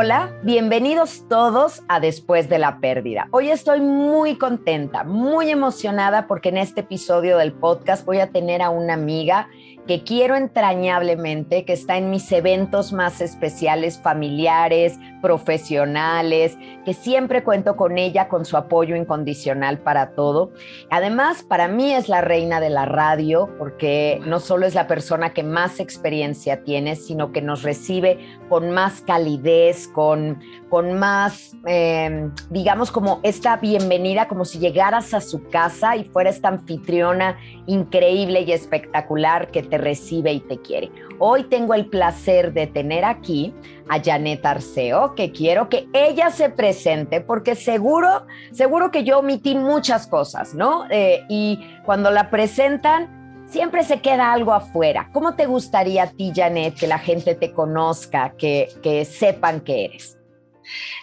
Hola, bienvenidos todos a Después de la Pérdida. Hoy estoy muy contenta, muy emocionada porque en este episodio del podcast voy a tener a una amiga que quiero entrañablemente, que está en mis eventos más especiales, familiares, profesionales, que siempre cuento con ella, con su apoyo incondicional para todo. Además, para mí es la reina de la radio, porque no solo es la persona que más experiencia tiene, sino que nos recibe con más calidez, con, con más, em, digamos, como esta bienvenida, como si llegaras a su casa y fuera esta anfitriona increíble y espectacular que te recibe y te quiere. Hoy tengo el placer de tener aquí a Janet Arceo, que quiero que ella se presente, porque seguro, seguro que yo omití muchas cosas, ¿no? Eh, y cuando la presentan, siempre se queda algo afuera. ¿Cómo te gustaría a ti, Janet, que la gente te conozca, que, que sepan que eres?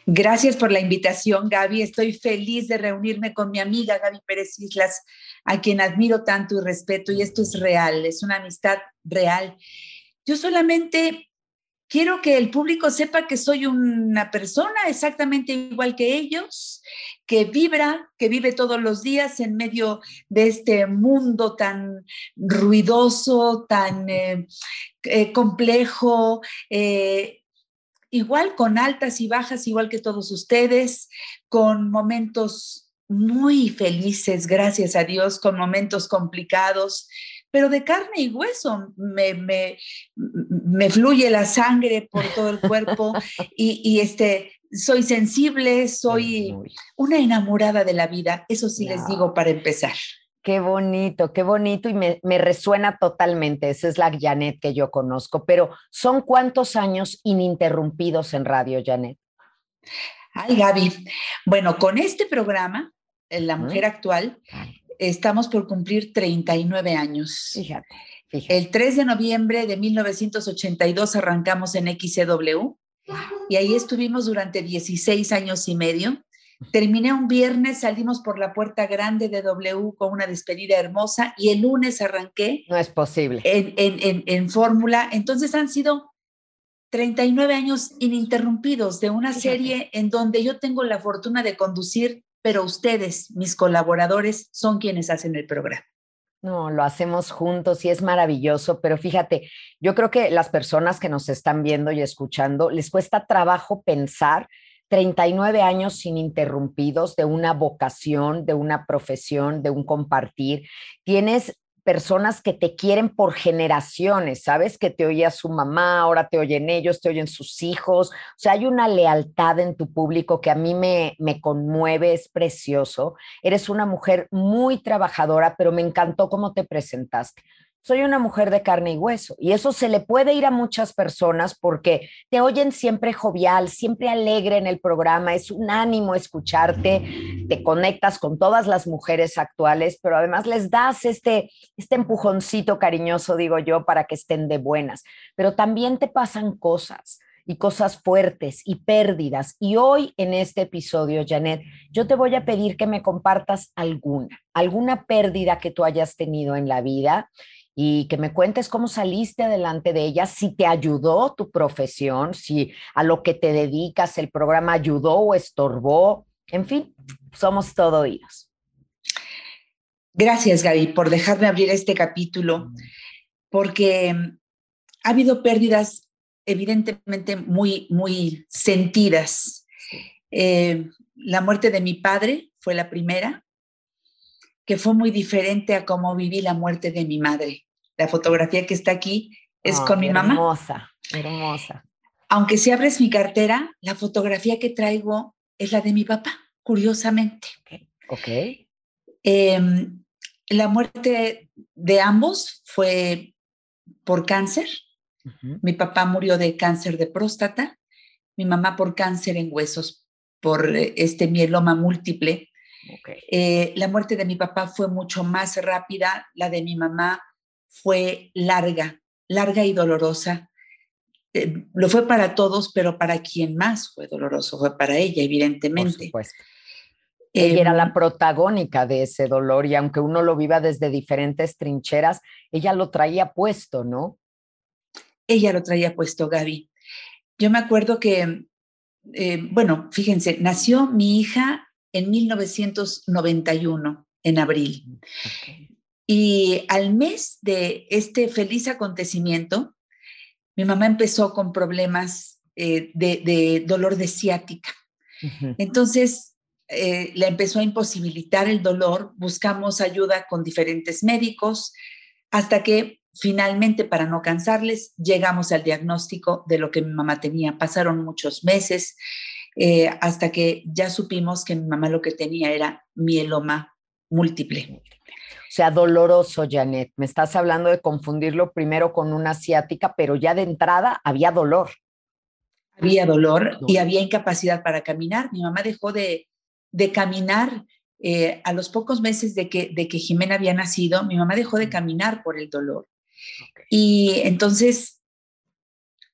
Gracias por la invitación, Gaby. Estoy feliz de reunirme con mi amiga Gaby Pérez Islas, a quien admiro tanto y respeto, y esto es real, es una amistad real. Yo solamente quiero que el público sepa que soy una persona exactamente igual que ellos, que vibra, que vive todos los días en medio de este mundo tan ruidoso, tan eh, eh, complejo, eh, igual con altas y bajas, igual que todos ustedes, con momentos muy felices, gracias a Dios, con momentos complicados, pero de carne y hueso. Me, me, fluye la sangre por todo el cuerpo y, este, soy sensible, soy una enamorada de la vida. Eso sí les digo para empezar. Qué bonito, qué bonito y me, me, resuena totalmente. Esa es la Janet que yo conozco, pero ¿son cuántos años ininterrumpidos en radio, Janet? Ay, Gaby. Bueno, con este programa, La Mujer Actual, estamos por cumplir 39 años. Fíjate, fíjate. El 3 de noviembre de 1982 arrancamos en XCW y ahí estuvimos durante 16 años y medio Terminé un viernes, salimos por la puerta grande de W con una despedida hermosa y el lunes arranqué. No es posible. En, en, en, fórmula. Entonces han sido 39 años ininterrumpidos de una serie en donde yo tengo la fortuna de conducir, pero ustedes, mis colaboradores, son quienes hacen el programa. No, lo hacemos juntos y es maravilloso, pero fíjate, yo creo que las personas que nos están viendo y escuchando les cuesta trabajo pensar 39 años ininterrumpidos de una vocación, de una profesión, de un compartir. Tienes personas que te quieren por generaciones, ¿sabes? Que te oía su mamá, ahora te oyen ellos, te oyen sus hijos. O sea, hay una lealtad en tu público que a mí me, me conmueve, es precioso. Eres una mujer muy trabajadora, pero me encantó cómo te presentaste soy una mujer de carne y hueso. Y eso se le puede ir a muchas personas porque te oyen siempre jovial, siempre alegre en el programa, es un ánimo escucharte, te conectas con todas las mujeres actuales, pero además les das este, este empujoncito cariñoso, digo yo, para que estén de buenas. Pero también te pasan cosas y cosas fuertes y pérdidas. Y hoy en este episodio, Janet, yo te voy a pedir que me compartas alguna, alguna pérdida que tú hayas tenido en la vida y que me cuentes cómo saliste adelante de ella, si te ayudó tu profesión, si a lo que te dedicas el programa ayudó o estorbó. En fin, somos todo oídos. Gracias, Gaby, por dejarme abrir este capítulo, porque mm, ha habido pérdidas evidentemente muy, muy sentidas. Eh, la muerte de mi padre fue la primera, que fue muy diferente a cómo viví la muerte de mi madre. La fotografía que está aquí es con mi mamá. Hermosa, hermosa. Aunque si abres mi cartera, la fotografía que traigo es la de mi papá, curiosamente. Ok. Em, la muerte de ambos fue por cáncer. Mi papá murió de cáncer de próstata, mi mamá por cáncer en huesos, por eh, este mieloma múltiple. Eh, la muerte de mi papá fue mucho más rápida, la de mi mamá fue larga, larga y dolorosa. Eh, lo fue para todos, pero para quien más fue doloroso fue para ella, evidentemente. Por supuesto. ella era la em, protagónica de ese dolor y aunque uno lo viva desde diferentes trincheras, ella lo traía puesto, ¿no? Ella lo traía puesto, Gaby. Yo me acuerdo que eh, bueno, fíjense, nació mi hija en 1991, en abril. Y al mes de este feliz acontecimiento, mi mamá empezó con problemas eh, de, dolor de ciática. Entonces, eh, le empezó a imposibilitar el dolor, buscamos ayuda con diferentes médicos, hasta que finalmente, para no cansarles, llegamos al diagnóstico de lo que mi mamá tenía. Pasaron muchos meses eh, hasta que ya supimos que mi mamá lo que tenía era mieloma múltiple. Sea, doloroso, Janet. Me estás hablando de confundirlo primero con una asiática, pero ya de entrada había dolor. Había dolor y había incapacidad para caminar. Mi mamá dejó de, caminar eh, a los pocos meses de que, de que Jimena había nacido. Mi mamá dejó de caminar por el dolor. Y entonces,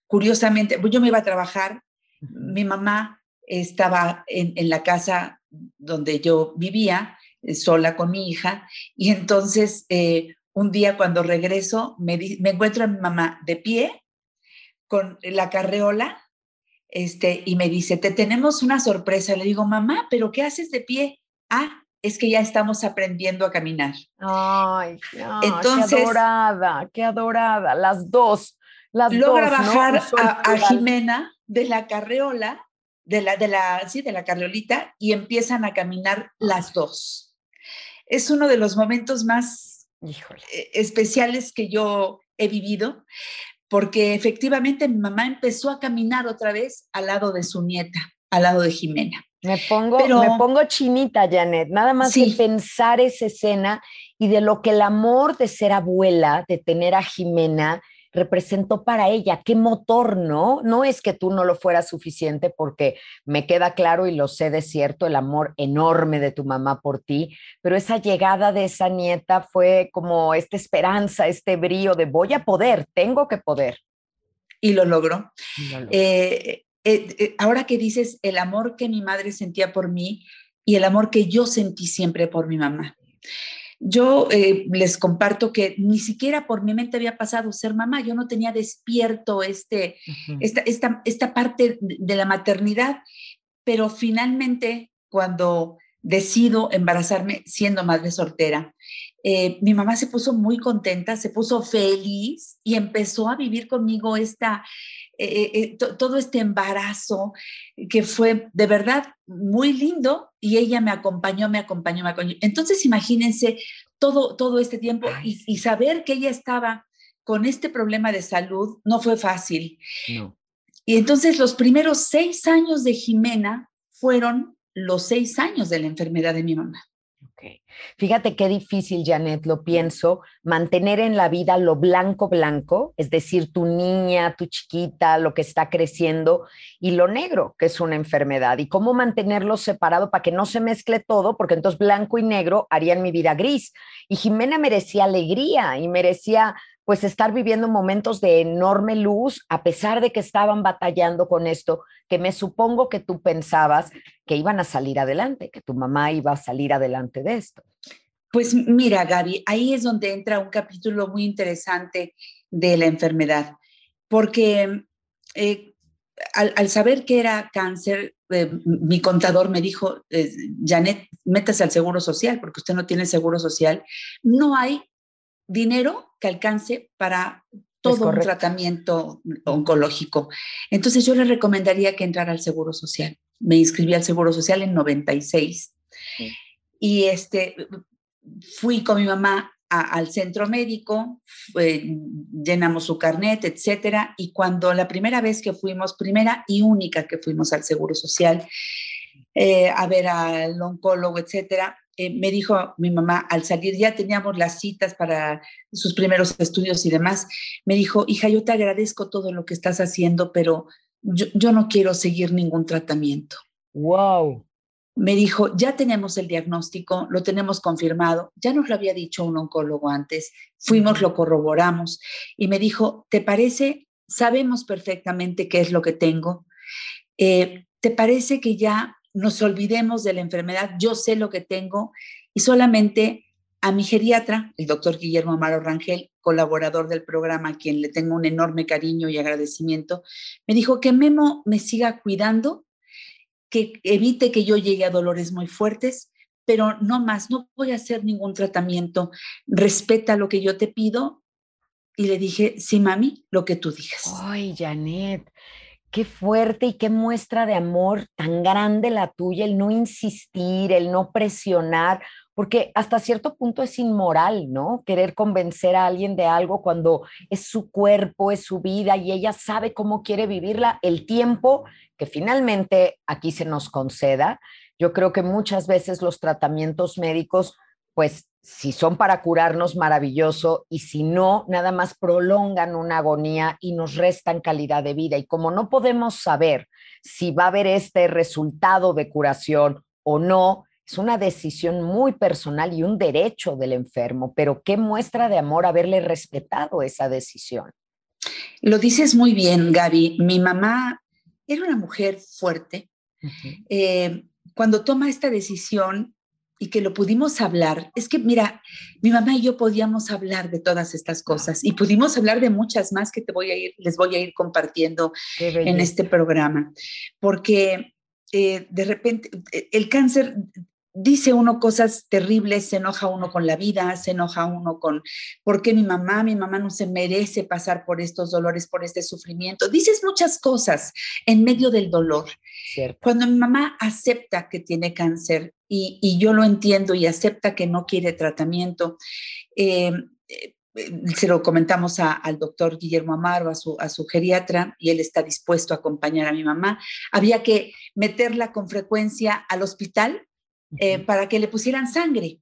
curiosamente, pues, yo me iba a trabajar. Mi mamá estaba en, en la casa donde yo vivía sola con mi hija. Y entonces, eh, un día cuando regreso, me, me, encuentro a mi mamá de pie con la carreola este, y me dice, te tenemos una sorpresa. Le digo, mamá, ¿pero qué haces de pie? Ah, es que ya estamos aprendiendo a caminar. Ay, Entonces, qué adorada, qué adorada. Las dos, las logra bajar a, a, Jimena de la carreola, de la, de la, sí, de la carreolita, y empiezan a caminar las dos es uno de los momentos más e, especiales que yo he vivido, porque efectivamente mi mamá empezó a caminar otra vez al lado de su nieta, al lado de Jimena. Me pongo, me pongo chinita, Janet, nada más de pensar esa escena y de lo que el amor de ser abuela, de tener a Jimena, representó para ella, qué motor, ¿no? No es que tú no lo fueras suficiente porque me queda claro y lo sé de cierto, el amor enorme de tu mamá por ti, pero esa llegada de esa nieta fue como esta esperanza, este brío de voy a poder, tengo que poder. Y lo logró. Eh, eh, eh, ahora que dices el amor que mi madre sentía por mí y el amor que yo sentí siempre por mi mamá. Yo eh, les comparto que ni siquiera por mi mente había pasado ser mamá, yo no tenía despierto este, esta, esta, esta parte de la maternidad, pero finalmente cuando decido embarazarme siendo madre soltera, eh, mi mamá se puso muy contenta, se puso feliz y empezó a vivir conmigo esta, eh, eh, todo este embarazo que fue de verdad muy lindo y ella me acompañó, me acompañó, me acompañó. Entonces imagínense todo, todo este tiempo y, y, saber que ella estaba con este problema de salud no fue fácil. No. Y entonces los primeros seis años de Jimena fueron los seis años de la enfermedad de mi mamá. Fíjate qué difícil, Janet, lo pienso, mantener en la vida lo blanco blanco, es decir, tu niña, tu chiquita, lo que está creciendo, y lo negro, que es una enfermedad, y cómo mantenerlo separado para que no se mezcle todo, porque entonces blanco y negro harían mi vida gris. Y Jimena merecía alegría y merecía pues estar viviendo momentos de enorme luz, a pesar de que estaban batallando con esto, que me supongo que tú pensabas que iban a salir adelante, que tu mamá iba a salir adelante de esto. Pues mira, Gaby, ahí es donde entra un capítulo muy interesante de la enfermedad, porque eh, al, saber que era cáncer, eh, mi contador me dijo, eh, Janet, métase al Seguro Social, porque usted no tiene Seguro Social. No hay dinero que alcance para todo un tratamiento oncológico. Entonces yo le recomendaría que entrara al Seguro Social. Me inscribí al Seguro Social en 96 y este, fui con mi mamá al centro médico, llenamos su carnet, etcétera, y cuando la primera vez que fuimos, primera y única que fuimos al Seguro Social, eh, a ver al oncólogo, etcétera, eh, me dijo mi mamá al salir, ya teníamos las citas para sus primeros estudios y demás, me dijo, hija, yo te agradezco todo lo que estás haciendo, pero yo, yo no quiero seguir ningún tratamiento. Wow. Me dijo, ya tenemos el diagnóstico, lo tenemos confirmado, ya nos lo había dicho un oncólogo antes, fuimos, lo corroboramos y me dijo, ¿te parece? Sabemos perfectamente qué es lo que tengo. Eh, ¿Te parece que ya nos olvidemos de la enfermedad, yo sé lo que tengo y solamente a mi geriatra, el doctor Guillermo Amaro Rangel, colaborador del programa, a quien le tengo un enorme cariño y agradecimiento, me dijo que Memo me siga cuidando que evite que yo llegue a dolores muy fuertes, pero no más, no voy a hacer ningún tratamiento. Respeta lo que yo te pido. Y le dije, sí, mami, lo que tú digas. Ay, Janet, qué fuerte y qué muestra de amor tan grande la tuya, el no insistir, el no presionar, porque hasta cierto punto es inmoral, ¿no? Querer convencer a alguien de algo cuando es su cuerpo, es su vida y ella sabe cómo quiere vivirla, el tiempo que finalmente aquí se nos conceda. Yo creo que muchas veces los tratamientos médicos, pues si son para curarnos, maravilloso, y si no, nada más prolongan una agonía y nos restan calidad de vida. Y como no podemos saber si va a haber este resultado de curación o no, es una decisión muy personal y un derecho del enfermo, pero qué muestra de amor haberle respetado esa decisión. Lo dices muy bien, Gaby. Mi mamá era una mujer fuerte. Eh, cuando toma esta decisión y que lo pudimos hablar, es que mira, mi mamá y yo podíamos hablar de todas estas cosas y pudimos hablar de muchas más que te voy a ir, les voy a ir compartiendo en este programa, porque eh, de repente el cáncer dice uno cosas terribles, se enoja uno con la vida, se enoja uno con, ¿por qué mi mamá, mi mamá no se merece pasar por estos dolores, por este sufrimiento? Dices muchas cosas en medio del dolor. Cuando mi mamá acepta que tiene cáncer y, yo lo entiendo y acepta que no quiere tratamiento, eh, eh, se lo comentamos al doctor Guillermo Amaro, a su, a su geriatra, y él está dispuesto a acompañar a mi mamá. Había que meterla con frecuencia al hospital eh, para que le pusieran sangre,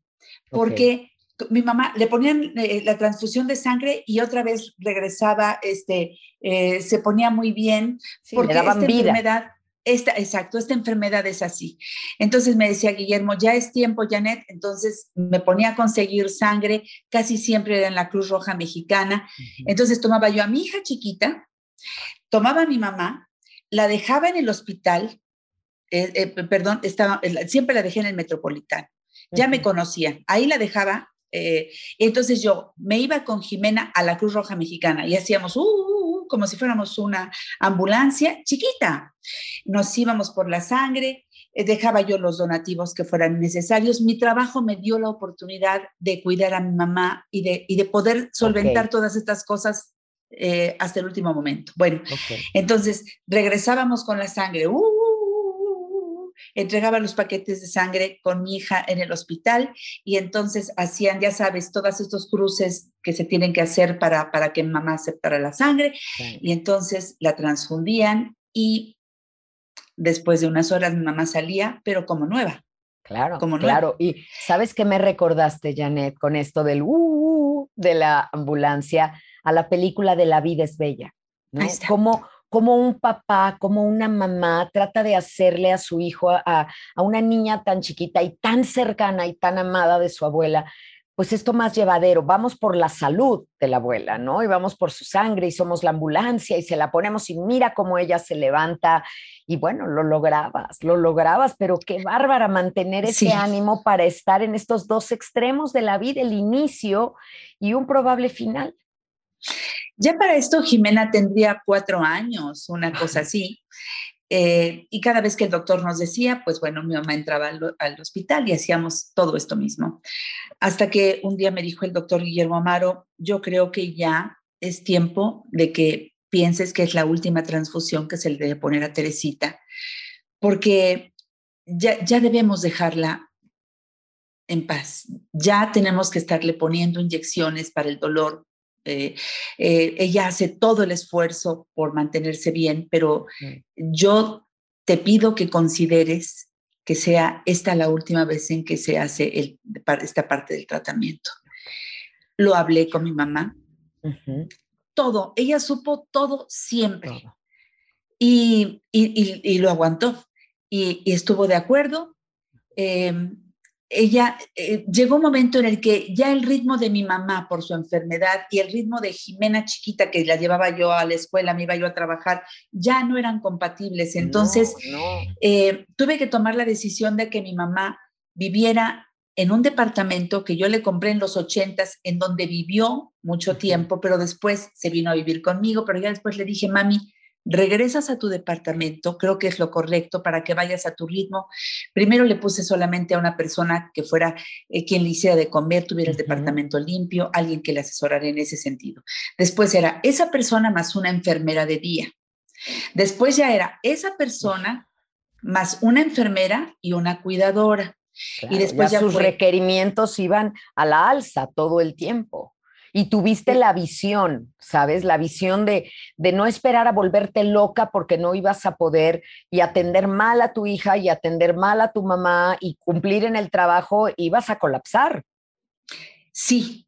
porque mi mamá le ponían eh, la transfusión de sangre y otra vez regresaba, este, eh, se ponía muy bien, porque esta enfermedad, esta, exacto, esta enfermedad es así. Entonces me decía Guillermo, ya es tiempo, Janet, entonces me ponía a conseguir sangre, casi siempre era en la Cruz Roja Mexicana. Entonces tomaba yo a mi hija chiquita, tomaba a mi mamá, la dejaba en el hospital, eh, eh, perdón, estaba, siempre la dejé en el Metropolitano. Ya me conocían. Ahí la dejaba. Eh, entonces yo me iba con Jimena a la Cruz Roja Mexicana y hacíamos uh, uh, uh, como si fuéramos una ambulancia chiquita. Nos íbamos por la sangre, dejaba yo los donativos que fueran necesarios. Mi trabajo me dio la oportunidad de cuidar a mi mamá y de, y de poder solventar todas estas cosas hasta el último momento. Bueno, entonces regresábamos con la sangre, uh, entregaba los paquetes de sangre con mi hija en el hospital y entonces hacían, ya sabes, todos estos cruces que se tienen que hacer para, para que mamá aceptara la sangre y entonces la transfundían y después de unas horas mi mamá salía, pero como nueva. Claro, como claro. Y sabes qué me recordaste, Janet, con esto del uh, uh, uh, de la ambulancia a la película de La vida es bella. ¿no? Como como un papá, como una mamá trata de hacerle a su hijo, a, una niña tan chiquita y tan cercana y tan amada de su abuela, pues esto más llevadero. Vamos por la salud de la abuela, ¿no? Y vamos por su sangre y somos la ambulancia y se la ponemos y mira cómo ella se levanta. Y bueno, lo lograbas, lo lograbas, pero qué bárbara mantener ese ánimo para estar en estos dos extremos de la vida, el inicio y un probable final. Ya para esto Jimena tendría cuatro años, una cosa así. Eh, y cada vez que el doctor nos decía, pues bueno, mi mamá entraba al, hospital y hacíamos todo esto mismo. Hasta que un día me dijo el doctor Guillermo Amaro, yo creo que ya es tiempo de que pienses que es la última transfusión que se le debe poner a Teresita, porque ya, ya debemos dejarla en paz. Ya tenemos que estarle poniendo inyecciones para el dolor, eh, eh, ella hace todo el esfuerzo por mantenerse bien, pero yo te pido que consideres que sea esta la última vez en que se hace esta parte del tratamiento. Lo hablé con mi mamá. Todo, ella supo todo siempre. Y, lo aguantó. Y, estuvo de acuerdo. Em, ella eh, llegó un momento en el que ya el ritmo de mi mamá por su enfermedad y el ritmo de Jimena chiquita que la llevaba yo a la escuela, me iba yo a trabajar, ya no eran compatibles. Entonces eh, tuve que tomar la decisión de que mi mamá viviera en un departamento que yo le compré en los ochentas, en donde vivió mucho tiempo, pero después se vino a vivir conmigo, pero ya después le dije, mami, regresas a tu departamento, creo que es lo correcto para que vayas a tu ritmo. Primero le puse solamente a una persona que fuera eh, quien le hiciera de comer, tuviera el departamento limpio, alguien que le asesorara en ese sentido. Después era esa persona más una enfermera de día. Después ya era esa persona más una enfermera y una cuidadora. y después ya, sus requerimientos iban a la alza todo el tiempo. Y tuviste la visión, ¿sabes? La visión de, de no esperar a volverte loca porque no ibas a poder y atender mal a tu hija y atender mal a tu mamá y cumplir en el trabajo, ibas a colapsar. Sí.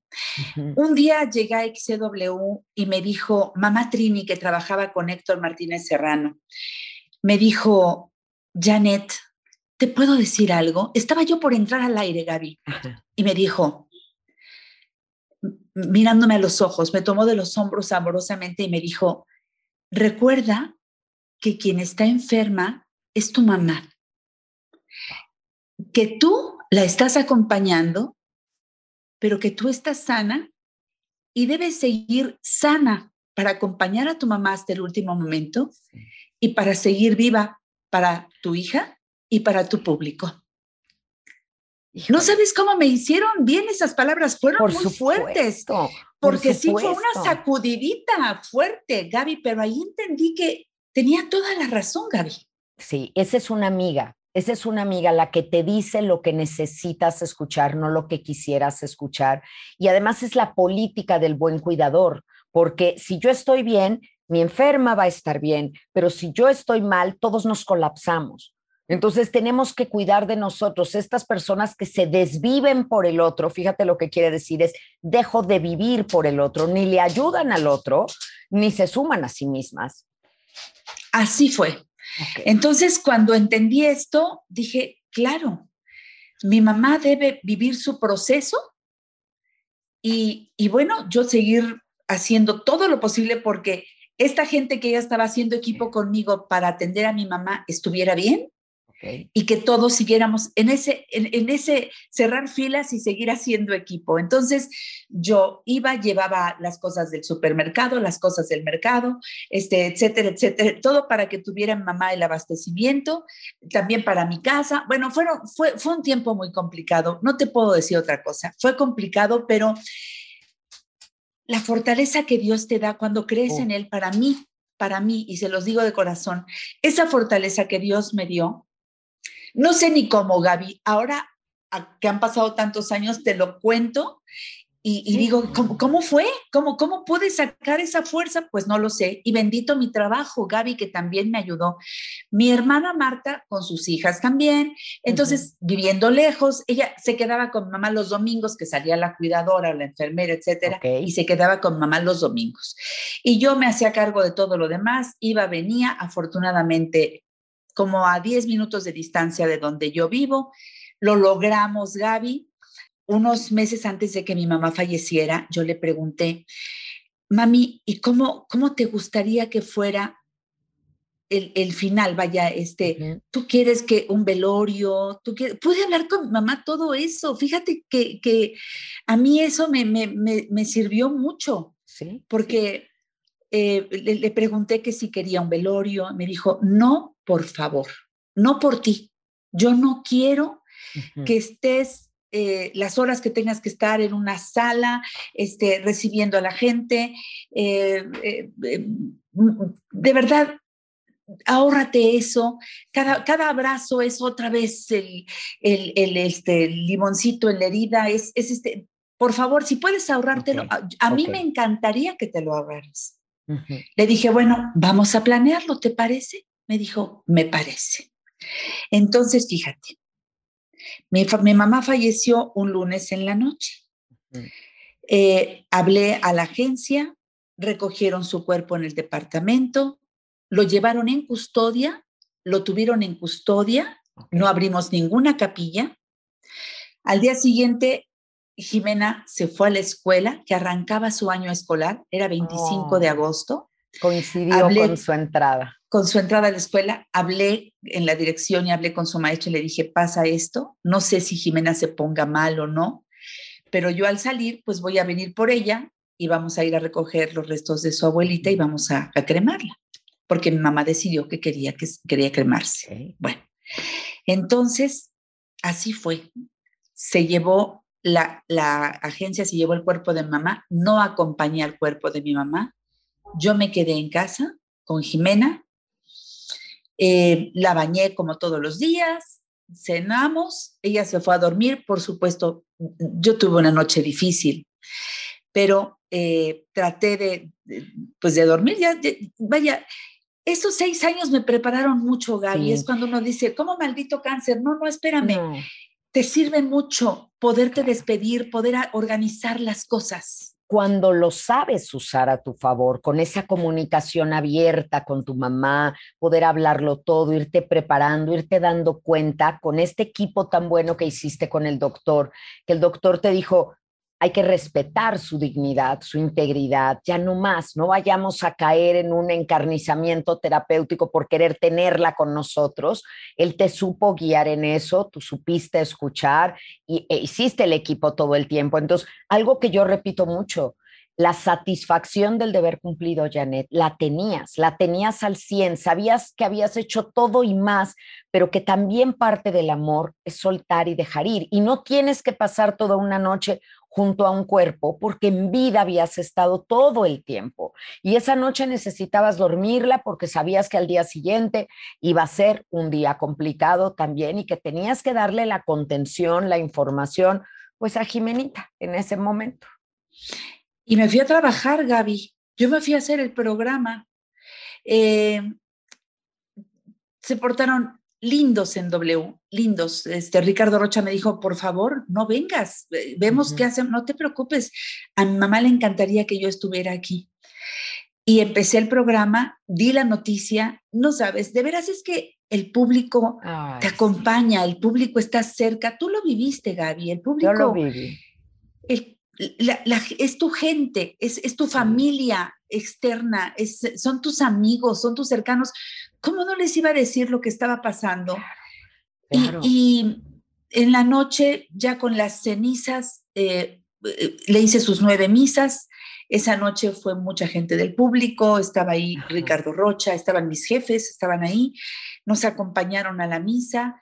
Un día llegué a XCW y me dijo, mamá Trini, que trabajaba con Héctor Martínez Serrano, me dijo, Janet, ¿te puedo decir algo? Estaba yo por entrar al aire, Gaby, y me dijo, mirándome a los ojos, me tomó de los hombros amorosamente y me dijo, recuerda que quien está enferma es tu mamá, que tú la estás acompañando, pero que tú estás sana y debes seguir sana para acompañar a tu mamá hasta el último momento y para seguir viva para tu hija y para tu público. No sabes cómo me hicieron bien esas palabras, fueron muy fuertes. Porque sí fue una sacudidita fuerte, Gaby, pero ahí entendí que tenía toda la razón, Gaby. Sí, esa es una amiga, esa es una amiga la que te dice lo que necesitas escuchar, no lo que quisieras escuchar. Y además es la política del buen cuidador, porque si yo estoy bien, mi enferma va a estar bien, pero si yo estoy mal, todos nos colapsamos. Entonces tenemos que cuidar de nosotros, estas personas que se desviven por el otro, fíjate lo que quiere decir es, dejo de vivir por el otro, ni le ayudan al otro, ni se suman a sí mismas. Así fue. Entonces, cuando entendí esto, dije, claro, mi mamá debe vivir su proceso y, y bueno, yo seguir haciendo todo lo posible porque esta gente que ya estaba haciendo equipo conmigo para atender a mi mamá estuviera bien y que todos siguiéramos en ese, en, ese cerrar filas y seguir haciendo equipo. Entonces yo iba, llevaba las cosas del supermercado, las cosas del mercado, este, etcétera, etcétera, todo para que tuvieran mamá el abastecimiento, también para mi casa. Bueno, fueron, fue, fue un tiempo muy complicado, no te puedo decir otra cosa, fue complicado, pero la fortaleza que Dios te da cuando crees oh. en Él, para mí, para mí, y se los digo de corazón, esa fortaleza que Dios me dio, no sé ni cómo, Gaby. Ahora que han pasado tantos años, te lo cuento y, digo, ¿cómo, fue? ¿Cómo, ¿Cómo pude sacar esa fuerza? Pues no lo sé. Y bendito mi trabajo, Gaby, que también me ayudó. Mi hermana Marta con sus hijas también. Entonces, viviendo lejos, ella se quedaba con mamá los domingos, que salía la cuidadora, la enfermera, etcétera, y se quedaba con mamá los domingos. Y yo me hacía cargo de todo lo demás, iba, venía. Afortunadamente, como a 10 minutos de distancia de donde yo vivo. Lo logramos, Gaby. Unos meses antes de que mi mamá falleciera, yo le pregunté, mami, ¿y cómo, cómo te gustaría que fuera el, final? Vaya, este, tú quieres que un velorio, tú quieres, pude hablar con mi mamá todo eso. Fíjate que, a mí eso me, me, sirvió mucho, ¿Sí? porque eh, le, pregunté que si quería un velorio, me dijo, no, por favor, no por ti. Yo no quiero que estés eh, las horas que tengas que estar en una sala, este, recibiendo a la gente. Eh, de verdad, ahórrate eso. Cada, cada abrazo es otra vez el, el, este, limoncito en la herida. Es, es este, por favor, si puedes ahorrártelo, a, mí me encantaría que te lo ahorraras. Le dije, bueno, vamos a planearlo, ¿te parece? Me dijo, me parece. Entonces, fíjate, mi, mamá falleció un lunes en la noche. Eh, hablé a la agencia, recogieron su cuerpo en el departamento, lo llevaron en custodia, lo tuvieron en custodia, no abrimos ninguna capilla. Al día siguiente Jimena se fue a la escuela, que arrancaba su año escolar, era 25 de agosto. Coincidió con su entrada. Con su entrada a la escuela, hablé en la dirección y hablé con su maestro y le dije, pasa esto, no sé si Jimena se ponga mal o no, pero yo al salir, pues voy a venir por ella y vamos a ir a recoger los restos de su abuelita y vamos a, a cremarla porque mi mamá decidió que quería, que, quería cremarse. Bueno, entonces, así fue. Se llevó, la, la agencia se llevó el cuerpo de mamá, no acompañé al cuerpo de mi mamá. Yo me quedé en casa con Jimena, eh, la bañé como todos los días, cenamos, ella se fue a dormir, por supuesto, yo tuve una noche difícil, pero eh, traté de, pues de dormir, ya, vaya, estos seis años me prepararon mucho, Gaby. Es cuando uno dice, ¿cómo maldito cáncer? No, no, espérame. Te sirve mucho poderte despedir, poder organizar las cosas. Cuando lo sabes usar a tu favor, con esa comunicación abierta con tu mamá, poder hablarlo todo, irte preparando, irte dando cuenta con este equipo tan bueno que hiciste con el doctor, que el doctor te dijo, hay que respetar su dignidad, su integridad, ya no más, no vayamos a caer en un encarnizamiento terapéutico por querer tenerla con nosotros. Él te supo guiar en eso, tú supiste escuchar y e hiciste el equipo todo el tiempo. Entonces, algo que yo repito mucho, la satisfacción del deber cumplido, Janet, la tenías, la tenías al 100, sabías que habías hecho todo y más, pero que también parte del amor es soltar y dejar ir. Y no tienes que pasar toda una noche junto a un cuerpo porque en vida habías estado todo el tiempo y esa noche necesitabas dormirla porque sabías que al día siguiente iba a ser un día complicado también y que tenías que darle la contención, la información, pues a Jimenita en ese momento. Y me fui a trabajar, Gaby. Yo me fui a hacer el programa. Eh, se portaron lindos en W, lindos. Este, Ricardo Rocha me dijo, por favor, no vengas, vemos qué hacen, no te preocupes, a mi mamá le encantaría que yo estuviera aquí. Y empecé el programa, di la noticia, no sabes, de veras es que el público te acompaña, el público está cerca, tú lo viviste, Gaby, el público... Yo lo viví. Es tu gente, es, es tu familia externa, es, son tus amigos, son tus cercanos. ¿cómo no les iba a decir lo que estaba pasando? Y, en la noche, ya con las cenizas, eh, le hice sus nueve misas. Esa noche fue mucha gente del público, estaba ahí Ricardo Rocha, estaban mis jefes, estaban ahí, nos acompañaron a la misa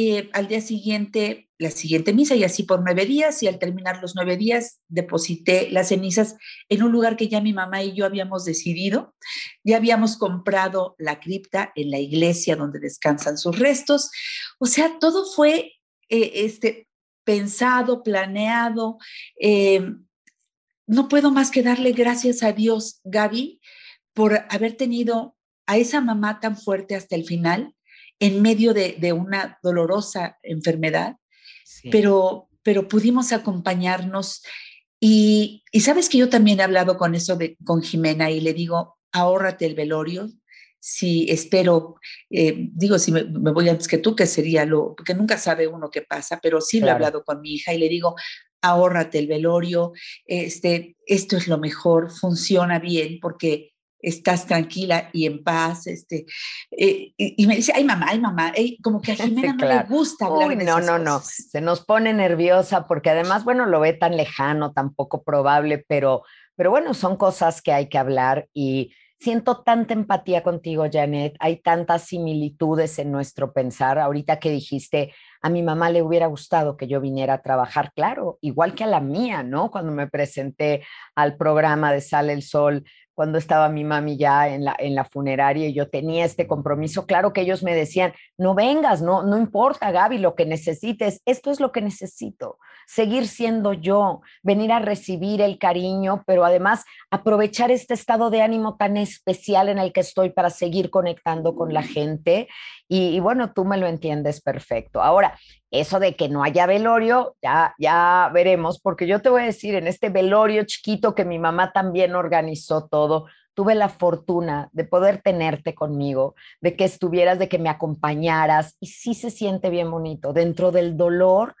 eh, al día siguiente, la siguiente misa y así por nueve días y al terminar los nueve días deposité las cenizas en un lugar que ya mi mamá y yo habíamos decidido. Ya habíamos comprado la cripta en la iglesia donde descansan sus restos. O sea, todo fue eh, este, pensado, planeado. Eh, no puedo más que darle gracias a Dios, Gaby, por haber tenido a esa mamá tan fuerte hasta el final en medio de, una dolorosa enfermedad, pero, pero pudimos acompañarnos. Y, sabes que yo también he hablado con eso de, con Jimena y le digo, ahórrate el velorio, si espero, eh, digo, si me, voy antes que tú, que sería lo, porque nunca sabe uno qué pasa, pero sí lo he hablado con mi hija y le digo, ahórrate el velorio, este, esto es lo mejor, funciona bien, porque estás tranquila y en paz, este, eh, y, me dice, ay mamá, ay mamá, como que a Jimena no le gusta hablar de no, no, no, se nos pone nerviosa porque además, bueno, lo ve tan lejano, tan poco probable, pero, pero bueno, son cosas que hay que hablar y siento tanta empatía contigo, Janet, hay tantas similitudes en nuestro pensar, ahorita que dijiste, a mi mamá le hubiera gustado que yo viniera a trabajar, claro, igual que a la mía, ¿no? Cuando me presenté al programa de Sale el Sol, cuando estaba mi mami ya en la, en la funeraria y yo tenía este compromiso, claro que ellos me decían, no vengas, no, no importa, Gaby, lo que necesites, esto es lo que necesito, seguir siendo yo, venir a recibir el cariño, pero además aprovechar este estado de ánimo tan especial en el que estoy para seguir conectando con la gente. Y, bueno, tú me lo entiendes perfecto. Ahora, eso de que no haya velorio, ya, ya veremos, porque yo te voy a decir, en este velorio chiquito que mi mamá también organizó todo, tuve la fortuna de poder tenerte conmigo, de que estuvieras, de que me acompañaras, y sí se siente bien bonito, dentro del dolor,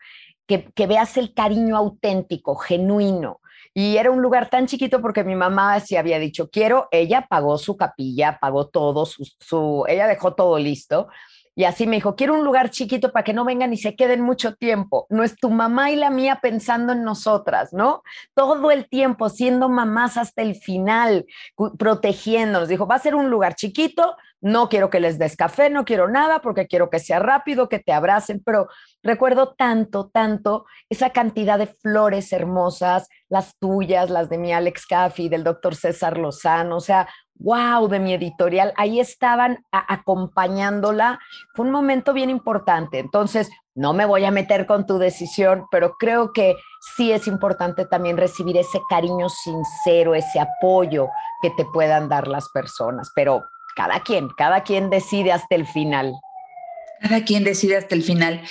que, que veas el cariño auténtico, genuino. Y era un lugar tan chiquito porque mi mamá sí había dicho, quiero, ella pagó su capilla, pagó todo, su, su ella dejó todo listo, Y así me dijo, quiero un lugar chiquito para que no vengan y se queden mucho tiempo. No es tu mamá y la mía pensando en nosotras, ¿no? Todo el tiempo siendo mamás hasta el final, protegiéndonos. Dijo, va a ser un lugar chiquito, no quiero que les des café, no quiero nada porque quiero que sea rápido, que te abracen, pero recuerdo tanto, tanto esa cantidad de flores hermosas, las tuyas, las de mi Alex Caffi, del doctor César Lozano, o sea, wow, de mi editorial, ahí estaban acompañándola. Fue un momento bien importante. Entonces, no me voy a meter con tu decisión, pero creo que sí es importante también recibir ese cariño sincero, ese apoyo que te puedan dar las personas. Pero cada quien, cada quien decide hasta el final. Cada quien decide hasta el final.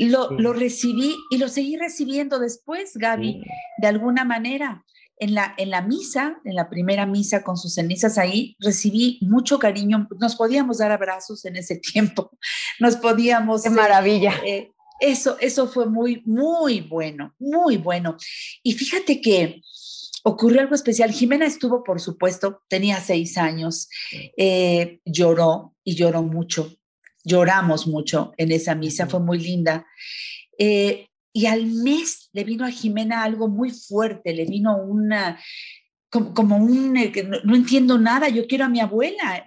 Lo, lo recibí y lo seguí recibiendo después, Gaby, de alguna manera. En la, en la misa, en la primera misa con sus cenizas ahí, recibí mucho cariño. Nos podíamos dar abrazos en ese tiempo. Nos podíamos... ¡Qué maravilla! Eh, eh, eso, eso fue muy, muy bueno, muy bueno. Y fíjate que ocurrió algo especial. Jimena estuvo, por supuesto, tenía seis años, eh, lloró y lloró mucho. Lloramos mucho en esa misa, fue muy linda. Eh, y al mes le vino a Jimena algo muy fuerte, le vino una, como, un, eh, no, entiendo nada, yo quiero a mi abuela.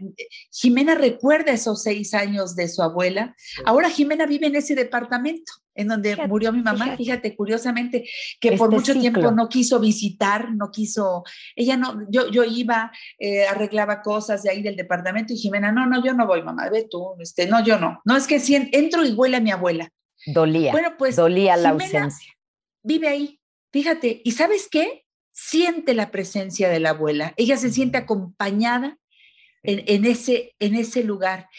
Jimena recuerda esos seis años de su abuela. Ahora Jimena vive en ese departamento en donde murió mi mamá. Fíjate, curiosamente, que por este mucho tiempo no quiso visitar, no quiso, ella no, yo, yo iba, eh, arreglaba cosas de ahí del departamento y Jimena, no, no, yo no voy, mamá, ve tú, este, no, yo no. No, es que si entro y huele a mi abuela. Dolía. Bueno, pues. Dolía la ausencia. Vive ahí, fíjate, ¿y sabes qué? Siente la presencia de la abuela, ella se siente acompañada en, ese, en ese lugar.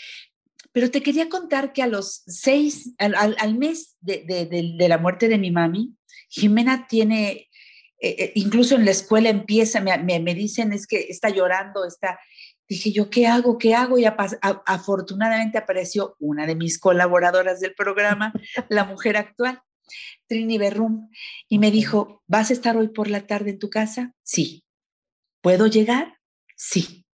Pero te quería contar que a los seis, al, mes de, la muerte de mi mami, Jimena tiene, eh, eh, incluso en la escuela empieza, me, me, dicen es que está llorando, está... Dije yo, ¿qué hago? ¿Qué hago? Y afortunadamente apareció una de mis colaboradoras del programa, la mujer actual. Trini Berrum, y me dijo, ¿vas a estar hoy por la tarde en tu casa? Sí. ¿Puedo llegar? Sí.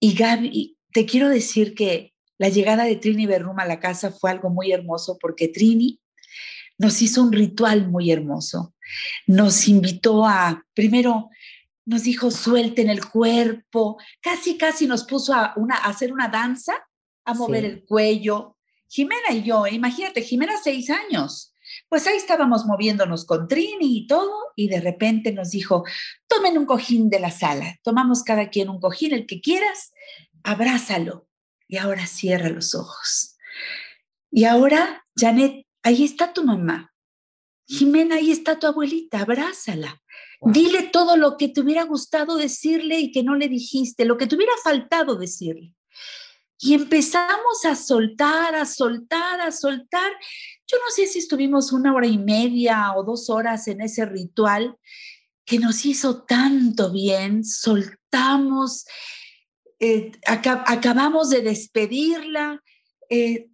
Y Gaby, te quiero decir que la llegada de Trini Berrum a la casa fue algo muy hermoso porque Trini nos hizo un ritual muy hermoso. Nos invitó a, primero, nos dijo, suelten el cuerpo, casi, casi nos puso a, una, hacer una danza, a mover el cuello. Jimena y yo, imagínate, Jimena seis años, pues ahí estábamos moviéndonos con Trini y todo, y de repente nos dijo, tomen un cojín de la sala, tomamos cada quien un cojín, el que quieras, abrázalo, y ahora cierra los ojos. Y ahora, Janet, ahí está tu mamá. Jimena, ahí está tu abuelita, abrázala. Dile todo lo que te hubiera gustado decirle y que no le dijiste, lo que te hubiera faltado decirle. Y empezamos a soltar, a soltar, a soltar. Yo no sé si estuvimos una hora y media o dos horas en ese ritual que nos hizo tanto bien. Soltamos, eh, acabamos de despedirla eh,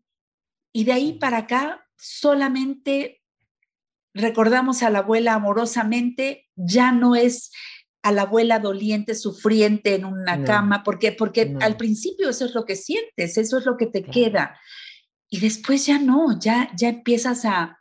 y de ahí para acá solamente recordamos a la abuela amorosamente, ya no es a la abuela doliente, sufriente en una cama, porque, porque al principio eso es lo que sientes, eso es lo que te queda. Y después ya no, ya, ya empiezas a,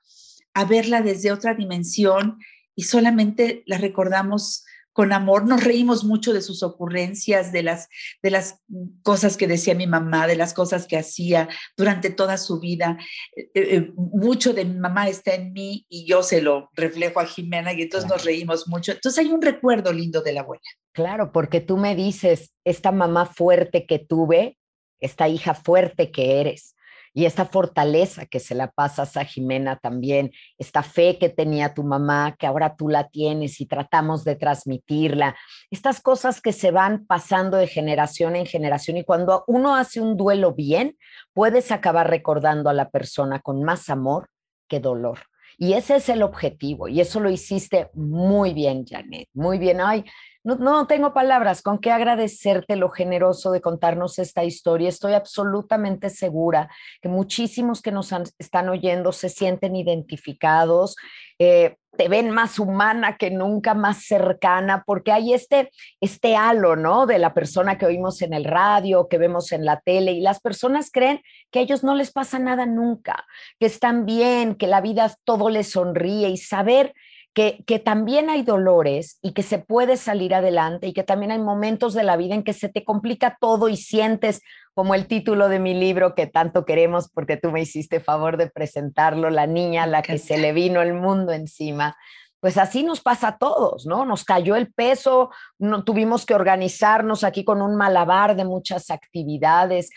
a verla desde otra dimensión y solamente la recordamos con amor, nos reímos mucho de sus ocurrencias, de las, de las cosas que decía mi mamá, de las cosas que hacía durante toda su vida. Eh, eh, mucho de mi mamá está en mí y yo se lo reflejo a Jimena y entonces nos reímos mucho. Entonces hay un recuerdo lindo de la abuela. Claro, porque tú me dices, esta mamá fuerte que tuve, esta hija fuerte que eres y esta fortaleza que se la pasas a Jimena también, esta fe que tenía tu mamá, que ahora tú la tienes y tratamos de transmitirla, estas cosas que se van pasando de generación en generación y cuando uno hace un duelo bien, puedes acabar recordando a la persona con más amor que dolor. Y ese es el objetivo y eso lo hiciste muy bien, Janet, muy bien. Ay, no, tengo palabras con qué agradecerte lo generoso de contarnos esta historia. Estoy absolutamente segura que muchísimos que nos están oyendo se sienten identificados. Eh, te ven más humana que nunca, más cercana, porque hay este, este halo, ¿no? De la persona que oímos en el radio, que vemos en la tele, y las personas creen que a ellos no les pasa nada nunca, que están bien, que la vida todo les sonríe y saber que, que, también hay dolores y que se puede salir adelante y que también hay momentos de la vida en que se te complica todo y sientes como el título de mi libro que tanto queremos porque tú me hiciste favor de presentarlo, la niña a la que se le vino el mundo encima. Pues así nos pasa a todos, ¿no? Nos cayó el peso, no, tuvimos que organizarnos aquí con un malabar de muchas actividades,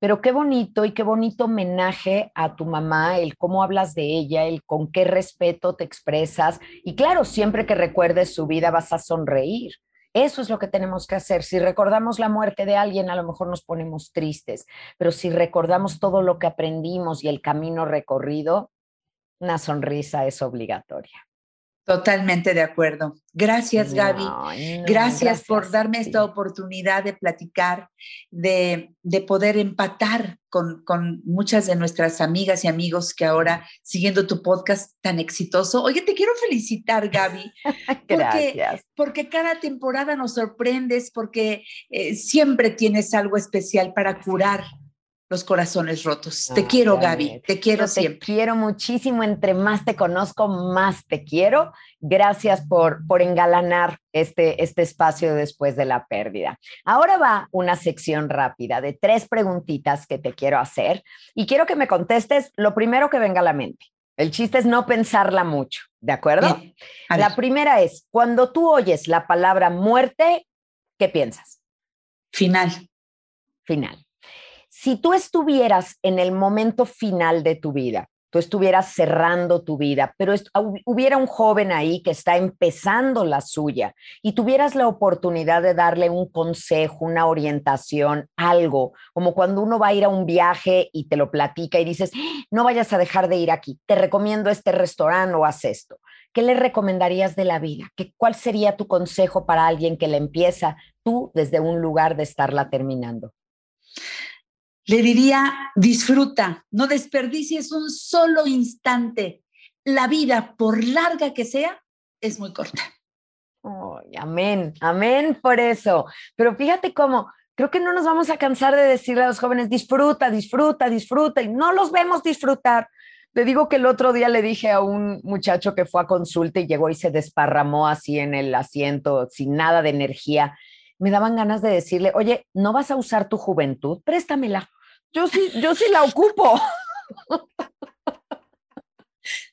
pero qué bonito y qué bonito homenaje a tu mamá, el cómo hablas de ella, el con qué respeto te expresas. Y claro, siempre que recuerdes su vida vas a sonreír, eso es lo que tenemos que hacer. Si recordamos la muerte de alguien, a lo mejor nos ponemos tristes, pero si recordamos todo lo que aprendimos y el camino recorrido, una sonrisa es obligatoria. Totalmente de acuerdo. Gracias, Gaby. gracias, por darme esta oportunidad de platicar, de, de poder empatar con, con, muchas de nuestras amigas y amigos que ahora, siguiendo tu podcast tan exitoso, oye, te quiero felicitar, Gaby. gracias. Porque cada temporada nos sorprendes, porque eh, siempre tienes algo especial para curar los corazones rotos. te quiero, Gaby, te quiero siempre. Te quiero muchísimo, entre más te conozco, más te quiero. Gracias por, por engalanar este, este espacio después de la pérdida. Ahora va una sección rápida de tres preguntitas que te quiero hacer y quiero que me contestes lo primero que venga a la mente. El chiste es no pensarla mucho, ¿de acuerdo? La primera es, cuando tú oyes la palabra muerte, ¿qué piensas? Final. Final si tú estuvieras en el momento final de tu vida, tú estuvieras cerrando tu vida, pero hubiera un joven ahí que está empezando la suya y tuvieras la oportunidad de darle un consejo, una orientación, algo, como cuando uno va a ir a un viaje y te lo platica y dices, no vayas a dejar de ir aquí, te recomiendo este restaurante o haz esto. ¿Qué le recomendarías de la vida? ¿Qué, ¿Cuál sería tu consejo para alguien que la empieza tú desde un lugar de estarla terminando? Le diría, disfruta, no desperdicies un solo instante. La vida, por larga que sea, es muy corta. amén, amén por eso. Pero fíjate cómo, creo que no nos vamos a cansar de decirle a los jóvenes, disfruta, disfruta, disfruta, y no los vemos disfrutar. Le digo que el otro día le dije a un muchacho que fue a consulta y llegó y se desparramó así en el asiento sin nada de energía. Me daban ganas de decirle, oye, ¿no vas a usar tu juventud? Préstamela. Yo sí, yo sí la ocupo.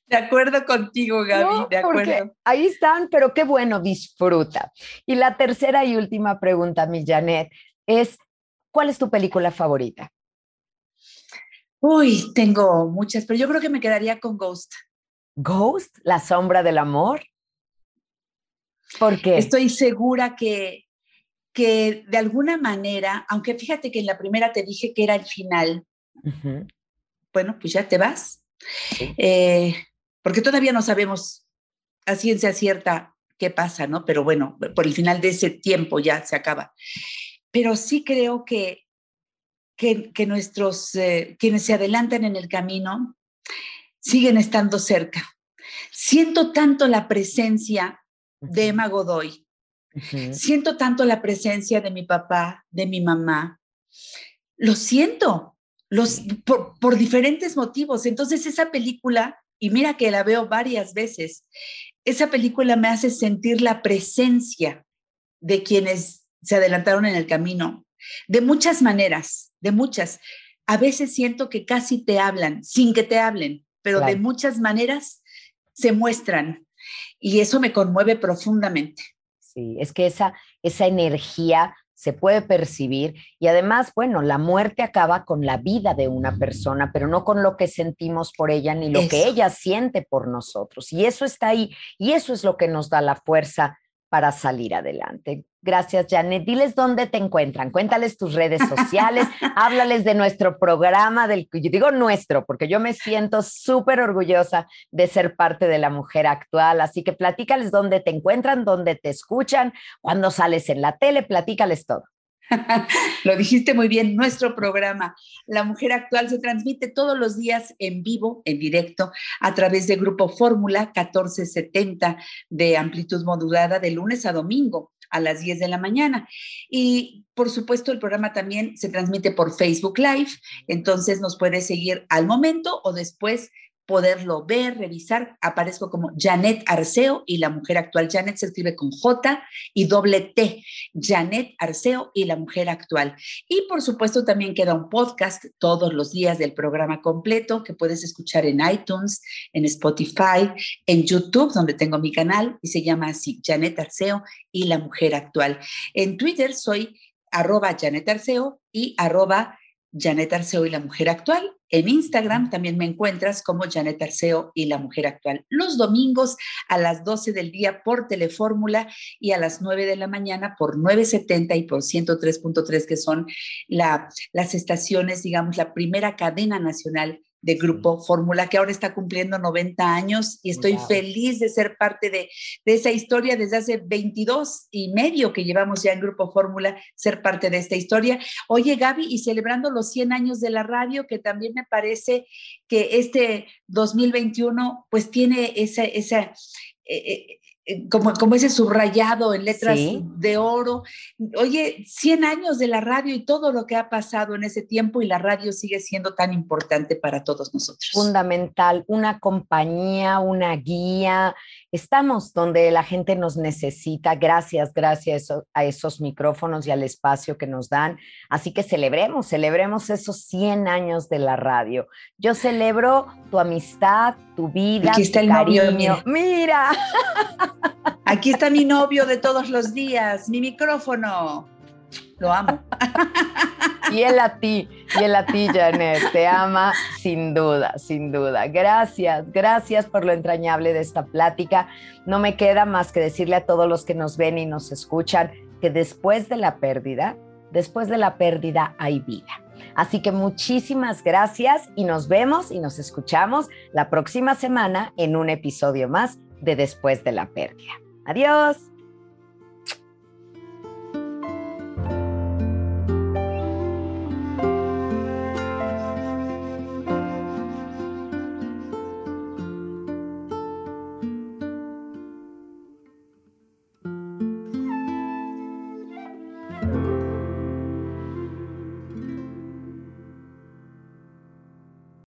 De acuerdo contigo, Gaby, de acuerdo. Ahí están, pero qué bueno, disfruta. Y la tercera y última pregunta, mi Janet, es, ¿cuál es tu película favorita? Uy, tengo muchas, pero yo creo que me quedaría con Ghost. ¿Ghost? ¿La sombra del amor? ¿Por qué? Estoy segura que que de alguna manera, aunque fíjate que en la primera te dije que era el final, bueno, pues ya te vas, eh, porque todavía no sabemos a ciencia cierta qué pasa, ¿no? Pero bueno, por el final de ese tiempo ya se acaba. Pero sí creo que, que, nuestros, eh, quienes se adelantan en el camino, siguen estando cerca. Siento tanto la presencia de Emma Godoy, Siento tanto la presencia de mi papá, de mi mamá. Lo siento, los, por, diferentes motivos. Entonces esa película, y mira que la veo varias veces, esa película me hace sentir la presencia de quienes se adelantaron en el camino, de muchas maneras, de muchas. A veces siento que casi te hablan, sin que te hablen, pero de muchas maneras se muestran. Y eso me conmueve profundamente. Sí, es que esa, esa energía se puede percibir y además, bueno, la muerte acaba con la vida de una persona, pero no con lo que sentimos por ella ni lo que ella siente por nosotros. Y eso está ahí y eso es lo que nos da la fuerza para salir adelante. Gracias, Janet. Diles dónde te encuentran. Cuéntales tus redes sociales, háblales de nuestro programa, del, yo digo nuestro, porque yo me siento súper orgullosa de ser parte de la mujer actual. Así que platícales dónde te encuentran, dónde te escuchan, cuando sales en la tele, platícales todo. Lo dijiste muy bien, nuestro programa La Mujer Actual se transmite todos los días en vivo, en directo, a través de Grupo Fórmula 1470 de amplitud modulada de lunes a domingo a las 10 de la mañana. Y por supuesto, el programa también se transmite por Facebook Live, entonces nos puede seguir al momento o después poderlo ver, revisar. Aparezco como Janet Arceo y la mujer actual. Janet se escribe con J y doble T. Janet Arceo y la mujer actual. Y por supuesto también queda un podcast todos los días del programa completo que puedes escuchar en iTunes, en Spotify, en YouTube, donde tengo mi canal y se llama así, Janet Arceo y la mujer actual. En Twitter soy arroba Janet Arceo y arroba Janet Arceo y la mujer actual. En Instagram también me encuentras como Janet Arceo y la mujer actual. Los domingos a las 12 del día por Telefórmula y a las 9 de la mañana por 970 y por 103.3, que son la, las estaciones, digamos, la primera cadena nacional de Grupo Fórmula, que ahora está cumpliendo 90 años y estoy feliz de ser parte de, de, esa historia desde hace 22 y medio que llevamos ya en Grupo Fórmula, ser parte de esta historia. Oye, Gaby, y celebrando los 100 años de la radio, que también me parece que este 2021 pues tiene esa... esa eh, eh, eh, como, como ese subrayado en letras de oro. Oye, 100 años de la radio y todo lo que ha pasado en ese tiempo y la radio sigue siendo tan importante para todos nosotros. Fundamental, una compañía, una guía. Estamos donde la gente nos necesita. Gracias, gracias a esos micrófonos y al espacio que nos dan. Así que celebremos, celebremos esos 100 años de la radio. Yo celebro tu amistad, tu vida, Aquí está el cariño. Mira. Aquí está mi novio de todos los días, mi micrófono. Lo amo. Y él a ti, y él a ti, Janet, te ama sin duda, sin duda. Gracias, gracias por lo entrañable de esta plática. No me queda más que decirle a todos los que nos ven y nos escuchan que después de la pérdida, después de la pérdida hay vida. Así que muchísimas gracias y nos vemos y nos escuchamos la próxima semana en un episodio más de Después de la pérdida. Adiós.